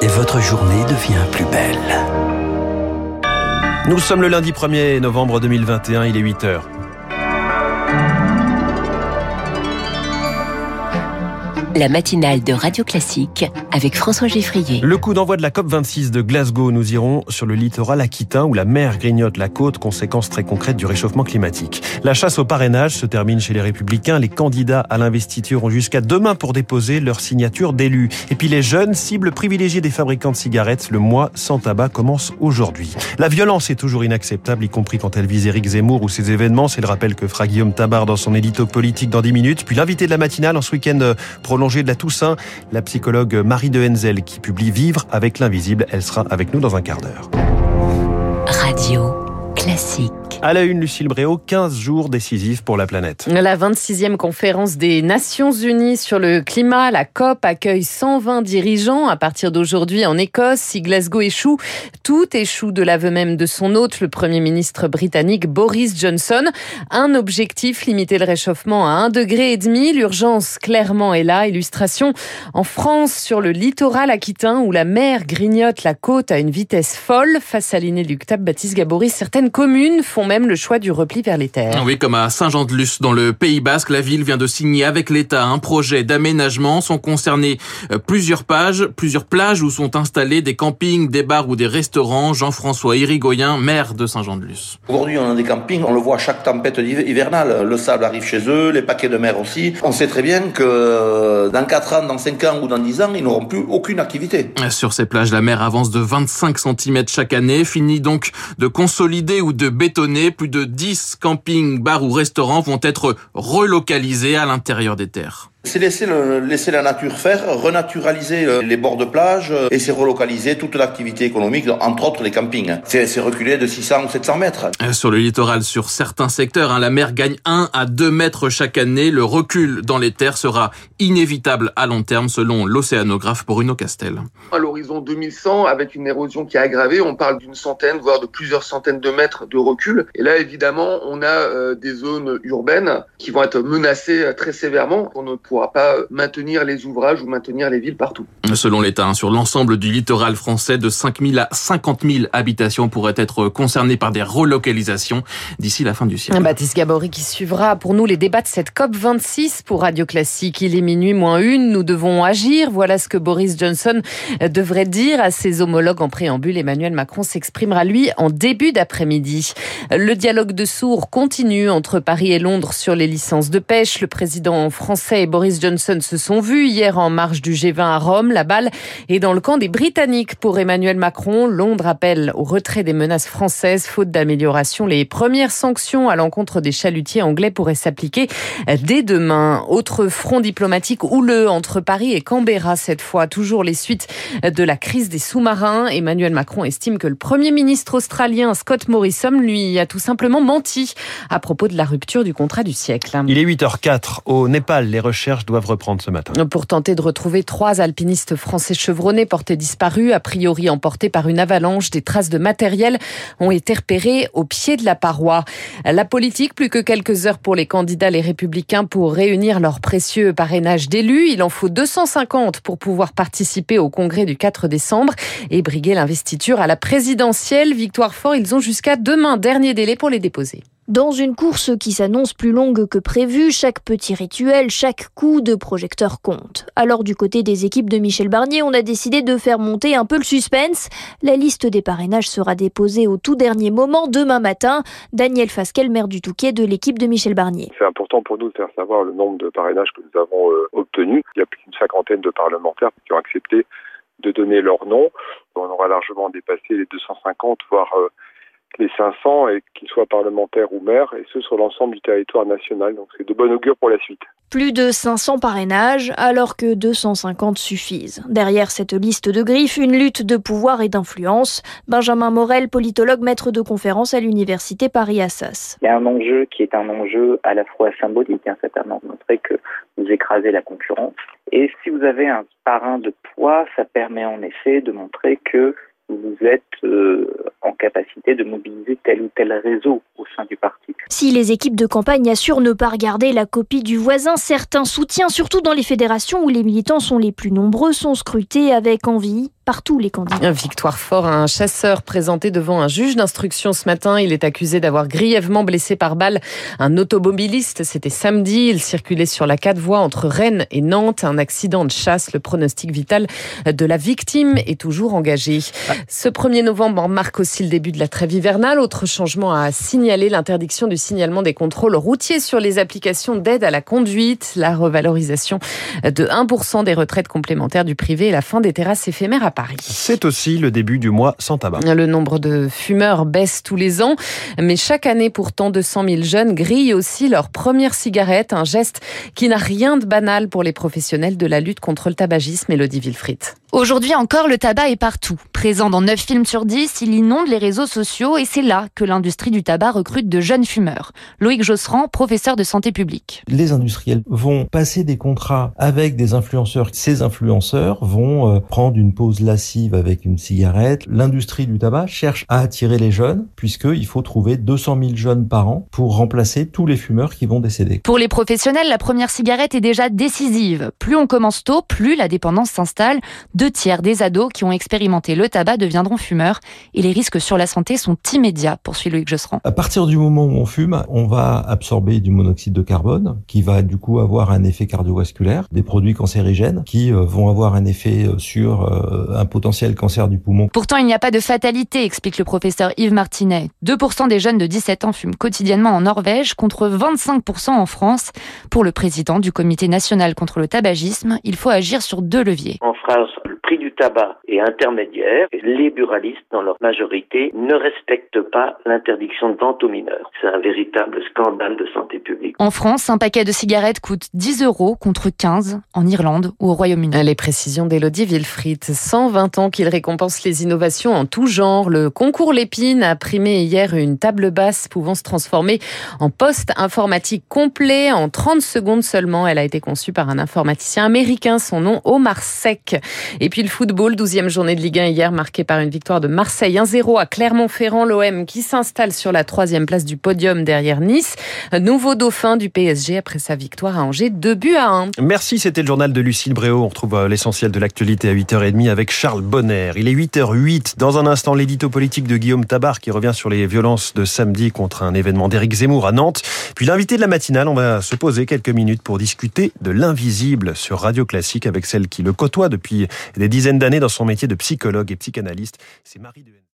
et votre journée devient plus belle. Nous sommes le lundi 1er novembre 2021, il est 8 heures. La matinale de Radio Classique avec François Geffrier. Le coup d'envoi de la COP26 de Glasgow, nous irons sur le littoral aquitain où la mer grignote la côte, conséquence très concrète du réchauffement climatique. La chasse au parrainage se termine chez les Républicains. Les candidats à l'investiture ont jusqu'à demain pour déposer leur signature d'élu. Et puis les jeunes, cibles privilégiées des fabricants de cigarettes, le mois sans tabac commence aujourd'hui. La violence est toujours inacceptable, y compris quand elle vise Éric Zemmour ou ses événements. C'est le rappel que fera Guillaume Tabar dans son édito politique dans 10 minutes. Puis l'invité de la matinale en ce week-end de la Toussaint, la psychologue Marie de Henzel qui publie Vivre avec l'invisible. Elle sera avec nous dans un quart d'heure. Radio classique. À la une, Lucille Bréau, 15 jours décisifs pour la planète. La 26e conférence des Nations Unies sur le climat, la COP, accueille 120 dirigeants à partir d'aujourd'hui en Écosse. Si Glasgow échoue, tout échoue de l'aveu même de son hôte, le Premier ministre britannique Boris Johnson. Un objectif, limiter le réchauffement à 1,5 degré. L'urgence, clairement, est là. Illustration en France, sur le littoral aquitain, où la mer grignote la côte à une vitesse folle. Face à l'inéluctable Baptiste Gabory, certaines communes font même le choix du repli vers les terres. Oui, comme à Saint-Jean-de-Luz, dans le Pays Basque, la ville vient de signer avec l'État un projet d'aménagement. Sont concernées euh, plusieurs pages, plusieurs plages où sont installés des campings, des bars ou des restaurants. Jean-François Irigoyen, maire de Saint-Jean-de-Luz. Aujourd'hui, on a des campings, on le voit à chaque tempête hivernale. Le sable arrive chez eux, les paquets de mer aussi. On sait très bien que euh, dans 4 ans, dans 5 ans ou dans 10 ans, ils n'auront plus aucune activité. Sur ces plages, la mer avance de 25 cm chaque année. Finit donc de consolider ou de bétonner plus de 10 campings, bars ou restaurants vont être relocalisés à l'intérieur des terres. C'est laisser, laisser la nature faire, renaturaliser euh, les bords de plage euh, et c'est relocaliser toute l'activité économique, entre autres les campings. C'est reculer de 600 ou 700 mètres. Euh, sur le littoral, sur certains secteurs, hein, la mer gagne 1 à 2 mètres chaque année. Le recul dans les terres sera inévitable à long terme selon l'océanographe Bruno Castel. À l'horizon 2100, avec une érosion qui est aggravée, on parle d'une centaine, voire de plusieurs centaines de mètres de recul. Et là, évidemment, on a des zones urbaines qui vont être menacées très sévèrement. On ne pourra pas maintenir les ouvrages ou maintenir les villes partout. Selon l'État, hein, sur l'ensemble du littoral français, de 5 000 à 50 000 habitations pourraient être concernées par des relocalisations d'ici la fin du siècle. Baptiste Gabory qui suivra pour nous les débats de cette COP 26 pour Radio Classique. Il est minuit moins une, nous devons agir. Voilà ce que Boris Johnson devrait dire à ses homologues en préambule. Emmanuel Macron s'exprimera lui en début d'après-midi. Le dialogue de sourds continue entre Paris et Londres sur les licences de pêche. Le président français Boris Boris Johnson se sont vus hier en marge du G20 à Rome. La balle est dans le camp des Britanniques pour Emmanuel Macron. Londres appelle au retrait des menaces françaises faute d'amélioration. Les premières sanctions à l'encontre des chalutiers anglais pourraient s'appliquer dès demain. Autre front diplomatique houleux entre Paris et Canberra cette fois. Toujours les suites de la crise des sous-marins. Emmanuel Macron estime que le premier ministre australien Scott Morrison lui a tout simplement menti à propos de la rupture du contrat du siècle. Il est 8h04 au Népal. Les recherches doivent reprendre ce matin. Pour tenter de retrouver trois alpinistes français chevronnés portés disparus, a priori emportés par une avalanche, des traces de matériel ont été repérées au pied de la paroi. La politique, plus que quelques heures pour les candidats les républicains pour réunir leur précieux parrainage d'élus. Il en faut 250 pour pouvoir participer au congrès du 4 décembre et briguer l'investiture à la présidentielle. Victoire fort, ils ont jusqu'à demain, dernier délai pour les déposer. Dans une course qui s'annonce plus longue que prévu, chaque petit rituel, chaque coup de projecteur compte. Alors du côté des équipes de Michel Barnier, on a décidé de faire monter un peu le suspense. La liste des parrainages sera déposée au tout dernier moment demain matin. Daniel Fasquel, maire du Touquet de l'équipe de Michel Barnier. C'est important pour nous de faire savoir le nombre de parrainages que nous avons euh, obtenus. Il y a plus d'une cinquantaine de parlementaires qui ont accepté de donner leur nom. On aura largement dépassé les 250, voire euh, les 500 et qu'ils soient parlementaires ou maires, et ce sur l'ensemble du territoire national. Donc c'est de bon augure pour la suite. Plus de 500 parrainages, alors que 250 suffisent. Derrière cette liste de griffes, une lutte de pouvoir et d'influence. Benjamin Morel, politologue, maître de conférence à l'université Paris-Assas. Il y a un enjeu qui est un enjeu à la fois symbolique, hein, de montrer que vous écrasez la concurrence. Et si vous avez un parrain de poids, ça permet en effet de montrer que vous êtes euh, en capacité de mobiliser tel ou tel réseau au sein du parti. Si les équipes de campagne assurent ne pas regarder la copie du voisin, certains soutiens, surtout dans les fédérations où les militants sont les plus nombreux, sont scrutés avec envie par. Victoire fort à un chasseur présenté devant un juge d'instruction ce matin. Il est accusé d'avoir grièvement blessé par balle un automobiliste. C'était samedi. Il circulait sur la quatre voies entre Rennes et Nantes. Un accident de chasse. Le pronostic vital de la victime est toujours engagé. Ce 1er novembre marque aussi le début de la trêve hivernale. Autre changement à signaler, l'interdiction du signalement des contrôles routiers sur les applications d'aide à la conduite, la revalorisation de 1% des retraites complémentaires du privé et la fin des terrasses éphémères Paris. C'est aussi le début du mois sans tabac. Le nombre de fumeurs baisse tous les ans, mais chaque année pourtant 200 000 jeunes grillent aussi leur première cigarette, un geste qui n'a rien de banal pour les professionnels de la lutte contre le tabagisme. Elodie Wilfried. Aujourd'hui encore, le tabac est partout. Présent dans 9 films sur 10, il inonde les réseaux sociaux et c'est là que l'industrie du tabac recrute de jeunes fumeurs. Loïc Josserand, professeur de santé publique. Les industriels vont passer des contrats avec des influenceurs. Ces influenceurs vont euh, prendre une pause lascive avec une cigarette. L'industrie du tabac cherche à attirer les jeunes puisqu'il faut trouver 200 000 jeunes par an pour remplacer tous les fumeurs qui vont décéder. Pour les professionnels, la première cigarette est déjà décisive. Plus on commence tôt, plus la dépendance s'installe. Deux tiers des ados qui ont expérimenté le tabac deviendront fumeurs et les risques sur la santé sont immédiats, poursuit Loïc Josserand. À partir du moment où on fume, on va absorber du monoxyde de carbone qui va du coup avoir un effet cardiovasculaire, des produits cancérigènes qui euh, vont avoir un effet euh, sur euh, un potentiel cancer du poumon. Pourtant, il n'y a pas de fatalité, explique le professeur Yves Martinet. 2% des jeunes de 17 ans fument quotidiennement en Norvège contre 25% en France. Pour le président du comité national contre le tabagisme, il faut agir sur deux leviers. En France, tabac est intermédiaire. Les buralistes, dans leur majorité, ne respectent pas l'interdiction de vente aux mineurs. C'est un véritable scandale de santé publique. En France, un paquet de cigarettes coûte 10 euros contre 15 en Irlande ou au Royaume-Uni. Les précisions d'Elodie Wilfried. 120 ans qu'il récompense les innovations en tout genre. Le concours Lépine a primé hier une table basse pouvant se transformer en poste informatique complet en 30 secondes seulement. Elle a été conçue par un informaticien américain, son nom Omar Sec. Et puis le football, 12e journée de Ligue 1 hier, marquée par une victoire de Marseille 1-0 à Clermont-Ferrand. L'OM qui s'installe sur la troisième place du podium derrière Nice. Nouveau dauphin du PSG après sa victoire à Angers, 2 buts à 1. Merci, c'était le journal de Lucille Bréau. On retrouve euh, l'essentiel de l'actualité à 8h30 avec Charles Bonner. Il est 8h08. Dans un instant, l'édito politique de Guillaume Tabar qui revient sur les violences de samedi contre un événement d'Éric Zemmour à Nantes. Puis l'invité de la matinale, on va se poser quelques minutes pour discuter de l'invisible sur Radio Classique avec celle qui le côtoie depuis des dizaines d'années dans son métier de psychologue et psychanalyste. C'est Marie de